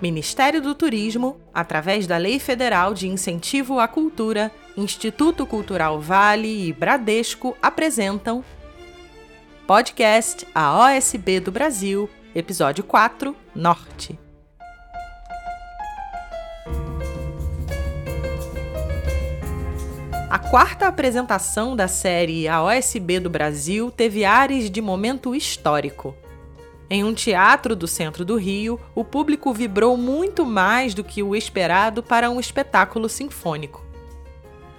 Ministério do Turismo, através da Lei Federal de Incentivo à Cultura, Instituto Cultural Vale e Bradesco apresentam Podcast A OSB do Brasil, Episódio 4 Norte. A quarta apresentação da série A OSB do Brasil teve ares de momento histórico. Em um teatro do centro do Rio, o público vibrou muito mais do que o esperado para um espetáculo sinfônico.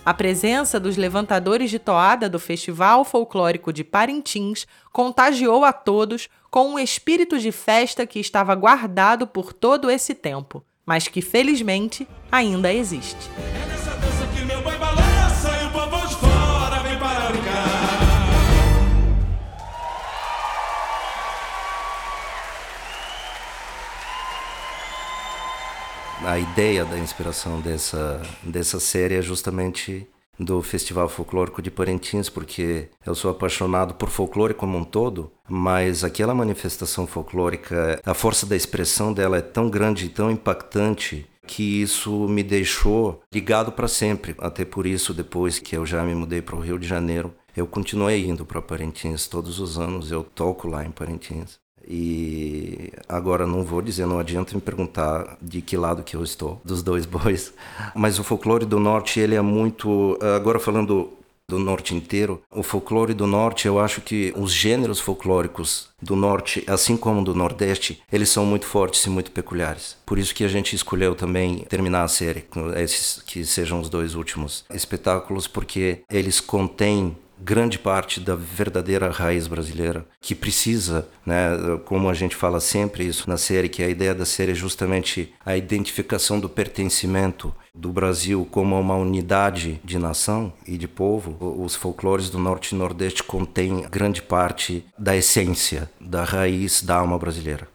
A presença dos levantadores de toada do Festival Folclórico de Parintins contagiou a todos com um espírito de festa que estava guardado por todo esse tempo, mas que felizmente ainda existe. A ideia da inspiração dessa, dessa série é justamente do Festival Folclórico de Parintins, porque eu sou apaixonado por folclore como um todo, mas aquela manifestação folclórica, a força da expressão dela é tão grande e tão impactante que isso me deixou ligado para sempre. Até por isso, depois que eu já me mudei para o Rio de Janeiro, eu continuei indo para Parintins todos os anos, eu toco lá em Parintins. E agora não vou dizer, não adianta me perguntar de que lado que eu estou, dos dois bois. Mas o folclore do norte, ele é muito. Agora falando do norte inteiro, o folclore do norte, eu acho que os gêneros folclóricos do norte, assim como do nordeste, eles são muito fortes e muito peculiares. Por isso que a gente escolheu também terminar a série com esses que sejam os dois últimos espetáculos, porque eles contêm grande parte da verdadeira raiz brasileira, que precisa, né, como a gente fala sempre isso na série, que a ideia da série é justamente a identificação do pertencimento do Brasil como uma unidade de nação e de povo. Os folclores do Norte e Nordeste contêm grande parte da essência, da raiz da alma brasileira.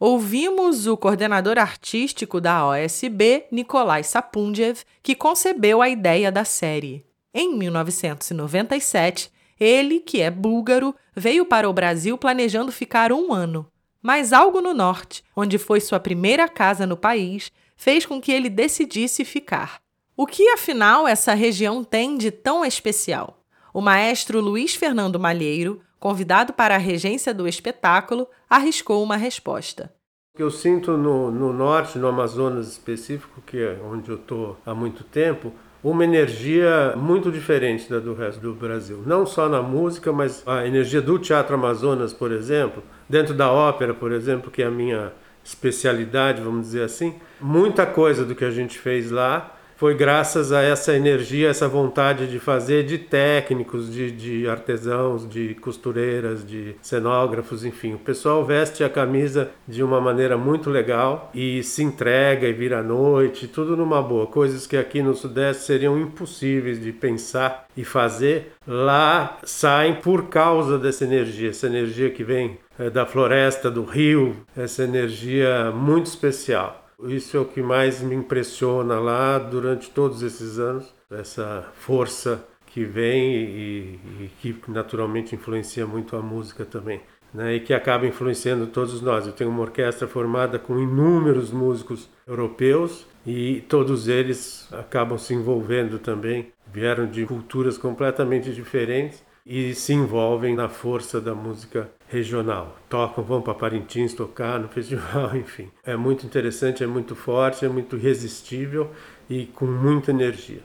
Ouvimos o coordenador artístico da OSB, Nikolai Sapundjev, que concebeu a ideia da série. Em 1997, ele, que é búlgaro, veio para o Brasil planejando ficar um ano. Mas algo no norte, onde foi sua primeira casa no país, fez com que ele decidisse ficar. O que afinal essa região tem de tão especial? O maestro Luiz Fernando Malheiro, convidado para a regência do espetáculo, arriscou uma resposta. O que eu sinto no, no norte, no Amazonas específico, que é onde eu estou há muito tempo, uma energia muito diferente da do resto do Brasil. Não só na música, mas a energia do Teatro Amazonas, por exemplo, dentro da ópera, por exemplo, que é a minha especialidade, vamos dizer assim. Muita coisa do que a gente fez lá foi graças a essa energia, essa vontade de fazer de técnicos, de, de artesãos, de costureiras, de cenógrafos, enfim. O pessoal veste a camisa de uma maneira muito legal e se entrega e vira à noite, tudo numa boa. Coisas que aqui no Sudeste seriam impossíveis de pensar e fazer, lá saem por causa dessa energia, essa energia que vem eh, da floresta, do rio, essa energia muito especial. Isso é o que mais me impressiona lá durante todos esses anos, essa força que vem e, e que naturalmente influencia muito a música também. Né, e que acaba influenciando todos nós. Eu tenho uma orquestra formada com inúmeros músicos europeus e todos eles acabam se envolvendo também, vieram de culturas completamente diferentes e se envolvem na força da música regional. Tocam, vão para Parintins tocar no festival, enfim. É muito interessante, é muito forte, é muito irresistível e com muita energia.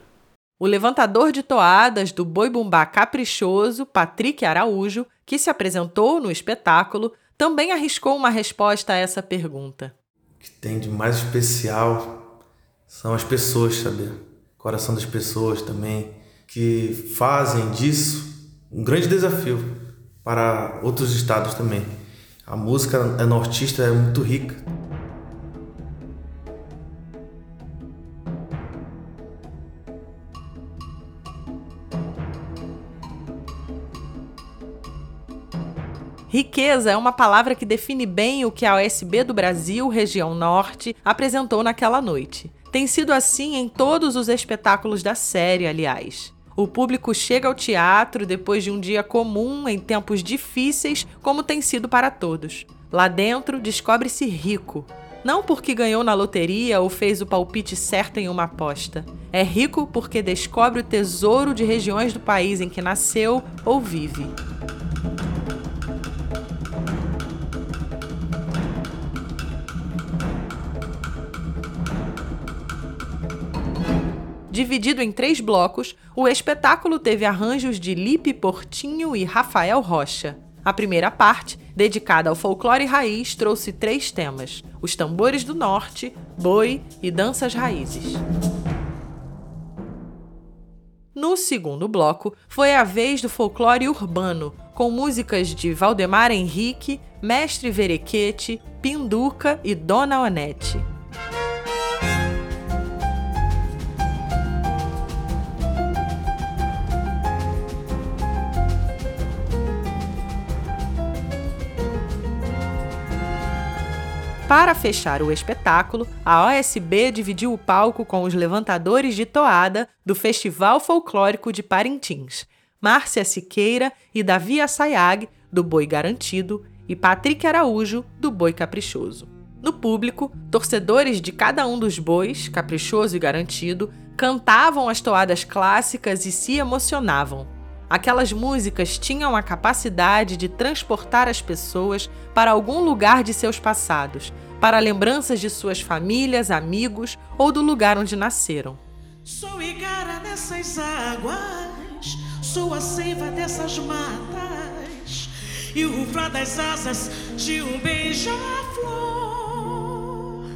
O levantador de toadas do boi bumbá caprichoso, Patrick Araújo, que se apresentou no espetáculo, também arriscou uma resposta a essa pergunta. O que tem de mais especial são as pessoas, sabe? O coração das pessoas também, que fazem disso um grande desafio para outros estados também. A música nortista é muito rica. Riqueza é uma palavra que define bem o que a OSB do Brasil, região norte, apresentou naquela noite. Tem sido assim em todos os espetáculos da série, aliás. O público chega ao teatro depois de um dia comum em tempos difíceis, como tem sido para todos. Lá dentro, descobre-se rico. Não porque ganhou na loteria ou fez o palpite certo em uma aposta. É rico porque descobre o tesouro de regiões do país em que nasceu ou vive. Dividido em três blocos, o espetáculo teve arranjos de Lipe Portinho e Rafael Rocha. A primeira parte, dedicada ao folclore raiz, trouxe três temas: os tambores do norte, boi e danças raízes. No segundo bloco, foi a vez do folclore urbano, com músicas de Valdemar Henrique, Mestre Verequete, Pinduca e Dona Onete. Para fechar o espetáculo, a OSB dividiu o palco com os levantadores de toada do Festival Folclórico de Parintins, Márcia Siqueira e Davi Assayag, do Boi Garantido, e Patrick Araújo, do Boi Caprichoso. No público, torcedores de cada um dos bois, caprichoso e garantido, cantavam as toadas clássicas e se emocionavam. Aquelas músicas tinham a capacidade de transportar as pessoas para algum lugar de seus passados, para lembranças de suas famílias, amigos ou do lugar onde nasceram. Sou igara dessas águas, sou a seiva dessas matas e o das asas de um beija-flor.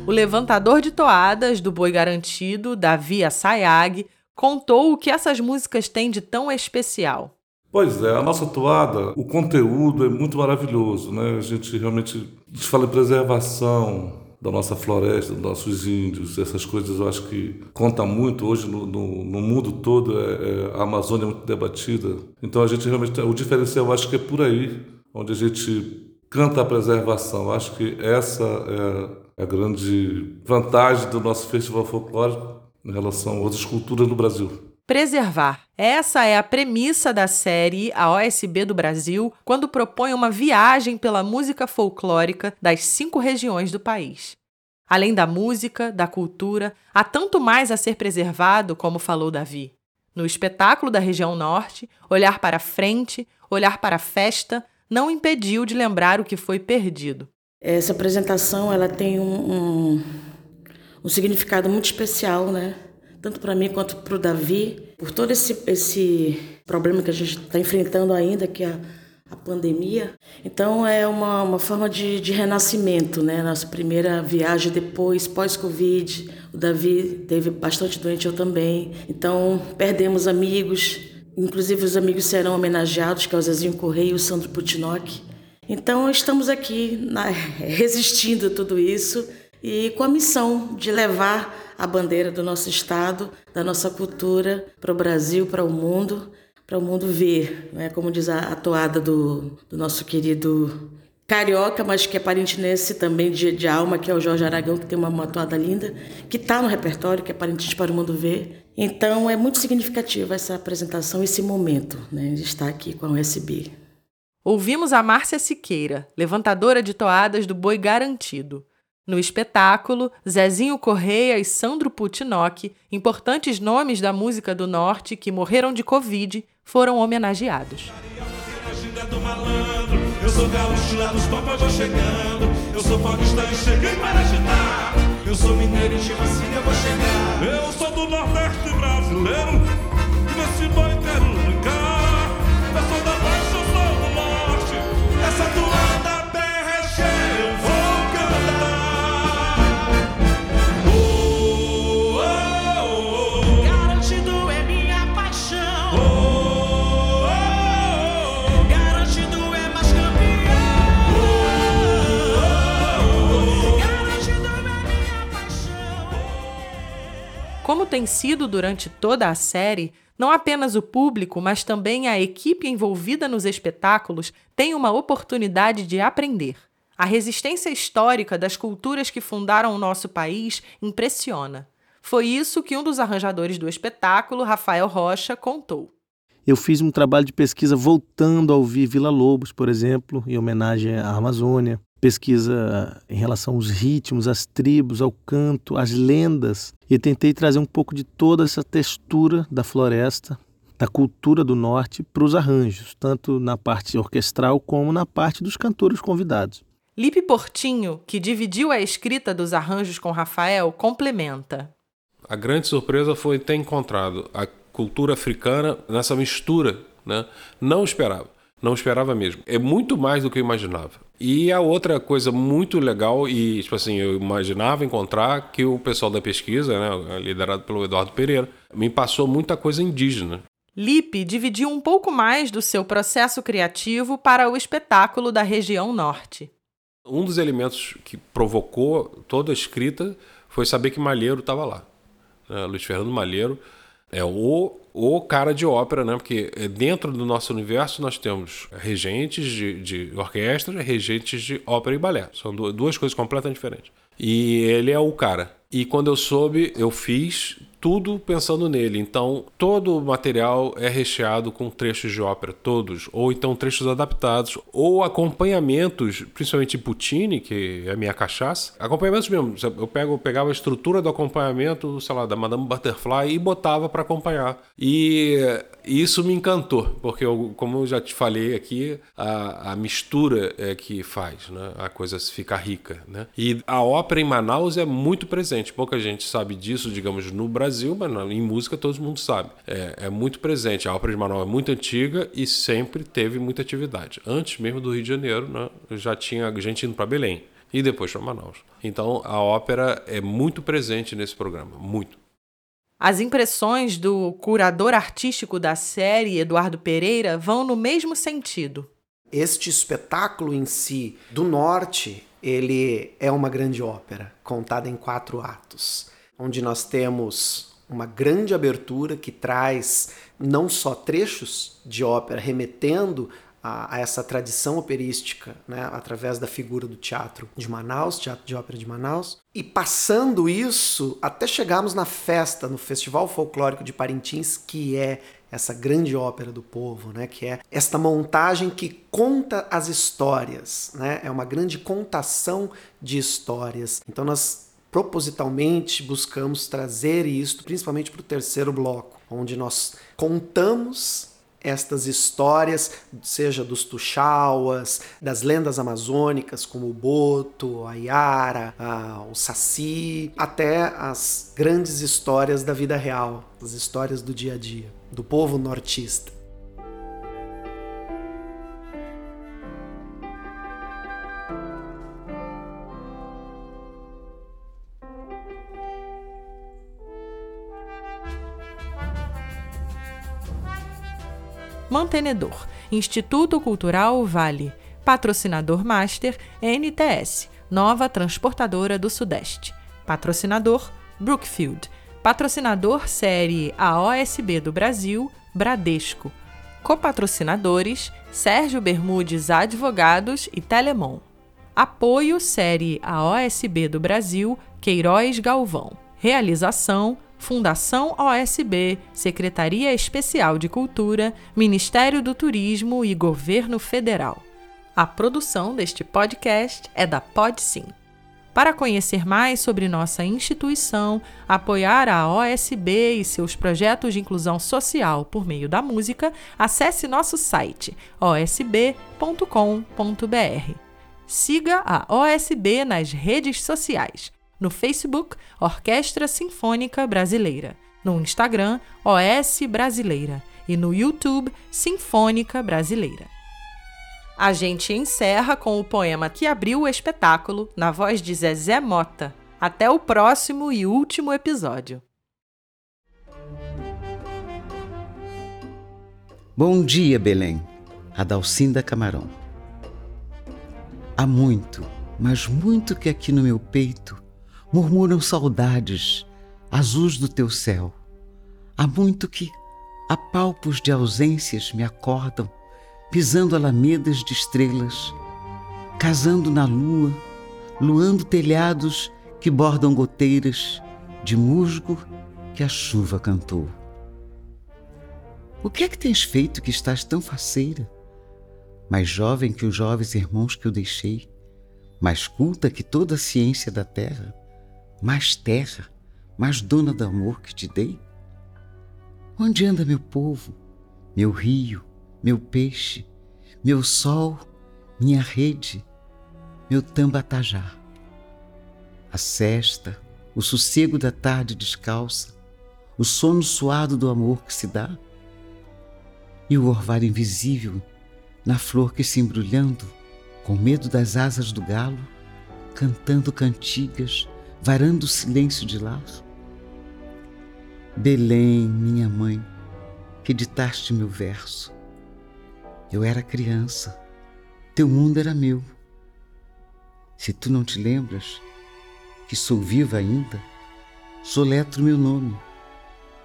O levantador de toadas do Boi Garantido, Davi Assayag, contou o que essas músicas têm de tão especial. Pois é, a nossa toada, o conteúdo é muito maravilhoso, né? A gente realmente a gente fala em preservação da nossa floresta, dos nossos índios, essas coisas eu acho que conta muito hoje no, no, no mundo todo, é, é, a Amazônia é muito debatida. Então a gente realmente, o diferencial eu acho que é por aí, onde a gente canta a preservação. Eu acho que essa é a grande vantagem do nosso festival folclórico em relação às esculturas do Brasil. Preservar. Essa é a premissa da série A OSB do Brasil, quando propõe uma viagem pela música folclórica das cinco regiões do país. Além da música, da cultura, há tanto mais a ser preservado, como falou Davi. No espetáculo da região norte, olhar para frente, olhar para a festa, não impediu de lembrar o que foi perdido. Essa apresentação ela tem um, um um significado muito especial, né? Tanto para mim quanto para o Davi, por todo esse, esse problema que a gente está enfrentando ainda, que é a, a pandemia. Então é uma, uma forma de, de renascimento, né? Nossa primeira viagem depois, pós-Covid. O Davi teve bastante doente, eu também. Então perdemos amigos, inclusive os amigos serão homenageados, que é o Zezinho Correia e o Sandro Putinock. Então estamos aqui na, resistindo a tudo isso e com a missão de levar a bandeira do nosso estado, da nossa cultura para o Brasil, para o mundo, para o mundo ver, né? como diz a, a toada do, do, nosso querido carioca, mas que é parintinense também de, de alma, que é o Jorge Aragão, que tem uma, uma toada linda, que está no repertório, que é Parintins para o Mundo Ver. Então é muito significativa essa apresentação, esse momento né, de estar aqui com a USB. Ouvimos a Márcia Siqueira, levantadora de toadas do Boi Garantido. No espetáculo, Zezinho Correia e Sandro Putinock, importantes nomes da música do Norte que morreram de Covid, foram homenageados. Eu sou mineiro e vou chegar. Eu sou do Nordeste brasileiro. Boi tem sido durante toda a série, não apenas o público, mas também a equipe envolvida nos espetáculos tem uma oportunidade de aprender. A resistência histórica das culturas que fundaram o nosso país impressiona. Foi isso que um dos arranjadores do espetáculo, Rafael Rocha, contou. Eu fiz um trabalho de pesquisa voltando a ouvir Vila Lobos, por exemplo, em homenagem à Amazônia. Pesquisa em relação aos ritmos, às tribos, ao canto, às lendas, e tentei trazer um pouco de toda essa textura da floresta, da cultura do norte, para os arranjos, tanto na parte orquestral como na parte dos cantores convidados. Lipe Portinho, que dividiu a escrita dos arranjos com Rafael, complementa. A grande surpresa foi ter encontrado a cultura africana nessa mistura, né? Não esperava. Não esperava mesmo. É muito mais do que eu imaginava. E a outra coisa muito legal, e tipo assim, eu imaginava encontrar que o pessoal da pesquisa, né, liderado pelo Eduardo Pereira, me passou muita coisa indígena. Lipe dividiu um pouco mais do seu processo criativo para o espetáculo da região norte. Um dos elementos que provocou toda a escrita foi saber que Malheiro estava lá. Né? Luiz Fernando Malheiro é o o cara de ópera, né? Porque eh, dentro do nosso universo nós temos regentes de, de orquestra, regentes de ópera e balé. São duas coisas completamente diferentes. E ele é o cara. E quando eu soube, eu fiz tudo pensando nele. Então, todo o material é recheado com trechos de ópera, todos, ou então trechos adaptados, ou acompanhamentos, principalmente Puccini, que é a minha cachaça. Acompanhamentos mesmo. Eu pego, eu pegava a estrutura do acompanhamento, sei lá, da Madame Butterfly e botava para acompanhar. E isso me encantou, porque eu, como eu já te falei aqui, a, a mistura é que faz, né? A coisa ficar rica, né? E a ópera em Manaus é muito presente. Pouca gente sabe disso, digamos, no Brasil, mas em música todo mundo sabe. É, é muito presente. A ópera de Manaus é muito antiga e sempre teve muita atividade. Antes mesmo do Rio de Janeiro, né? Já tinha gente indo para Belém e depois para Manaus. Então a ópera é muito presente nesse programa, muito. As impressões do curador artístico da série, Eduardo Pereira, vão no mesmo sentido. Este espetáculo em si, do norte, ele é uma grande ópera, contada em quatro atos, onde nós temos uma grande abertura que traz não só trechos de ópera remetendo a, a, essa tradição operística, né, através da figura do teatro de Manaus, Teatro de Ópera de Manaus, e passando isso até chegarmos na festa, no Festival Folclórico de Parintins, que é essa grande ópera do povo, né, que é esta montagem que conta as histórias, né, é uma grande contação de histórias. Então nós propositalmente buscamos trazer isto, principalmente para o terceiro bloco, onde nós contamos estas histórias, seja dos Tuxauas, das lendas amazônicas como o Boto, a Yara, a, o Saci, até as grandes histórias da vida real, as histórias do dia a dia, do povo nortista. Mantenedor, Instituto Cultural Vale. Patrocinador Master, NTS, Nova Transportadora do Sudeste. Patrocinador, Brookfield. Patrocinador Série AOSB do Brasil, Bradesco. Copatrocinadores, Sérgio Bermudes Advogados e Telemon. Apoio Série AOSB do Brasil, Queiroz Galvão. Realização, Fundação OSB, Secretaria Especial de Cultura, Ministério do Turismo e Governo Federal. A produção deste podcast é da PodSim. Para conhecer mais sobre nossa instituição, apoiar a OSB e seus projetos de inclusão social por meio da música, acesse nosso site osb.com.br. Siga a OSB nas redes sociais no Facebook, Orquestra Sinfônica Brasileira. No Instagram, OS Brasileira. E no YouTube, Sinfônica Brasileira. A gente encerra com o poema que abriu o espetáculo, na voz de Zezé Mota. Até o próximo e último episódio. Bom dia, Belém. Adalcinda Camarão. Há muito, mas muito que aqui no meu peito murmuram saudades azuis do teu céu. Há muito que a palpos de ausências me acordam, pisando alamedas de estrelas, casando na lua, luando telhados que bordam goteiras de musgo que a chuva cantou. O que é que tens feito que estás tão faceira? Mais jovem que os jovens irmãos que eu deixei, mais culta que toda a ciência da terra, mais terra, mais dona do amor que te dei? Onde anda meu povo, meu rio, meu peixe, meu sol, minha rede, meu tambatajá? A cesta, o sossego da tarde descalça, o sono suado do amor que se dá? E o orvalho invisível na flor que se embrulhando, com medo das asas do galo, cantando cantigas, varando o silêncio de lar? Belém, minha mãe, que ditaste meu verso. Eu era criança, teu mundo era meu. Se tu não te lembras que sou viva ainda, soletro meu nome.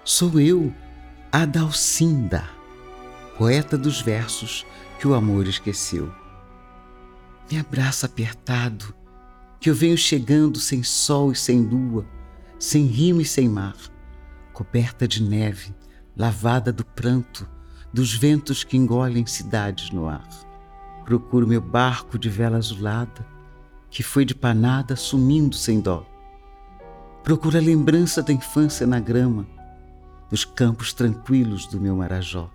Sou eu, Adalcinda, poeta dos versos que o amor esqueceu. Me abraça apertado, que eu venho chegando sem sol e sem lua, sem rima e sem mar, coberta de neve, lavada do pranto dos ventos que engolem cidades no ar. Procuro meu barco de vela azulada, que foi de panada sumindo sem dó. Procuro a lembrança da infância na grama, dos campos tranquilos do meu Marajó.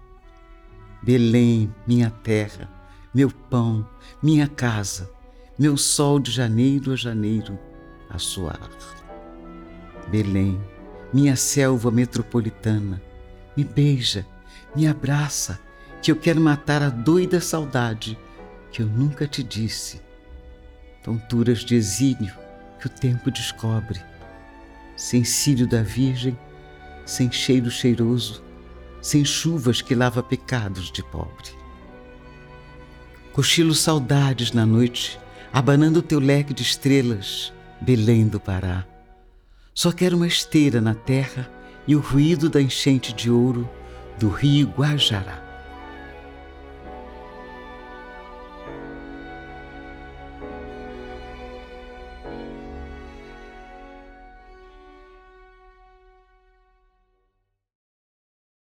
Belém, minha terra, meu pão, minha casa, meu sol de janeiro a janeiro a suar. Belém, minha selva metropolitana, me beija, me abraça, que eu quero matar a doida saudade que eu nunca te disse. Tonturas de exílio que o tempo descobre, sem cílio da Virgem, sem cheiro cheiroso, sem chuvas que lava pecados de pobre. Cochilo saudades na noite, abanando teu leque de estrelas, Belém do Pará. Só quero uma esteira na terra e o ruído da enchente de ouro do rio Guajará.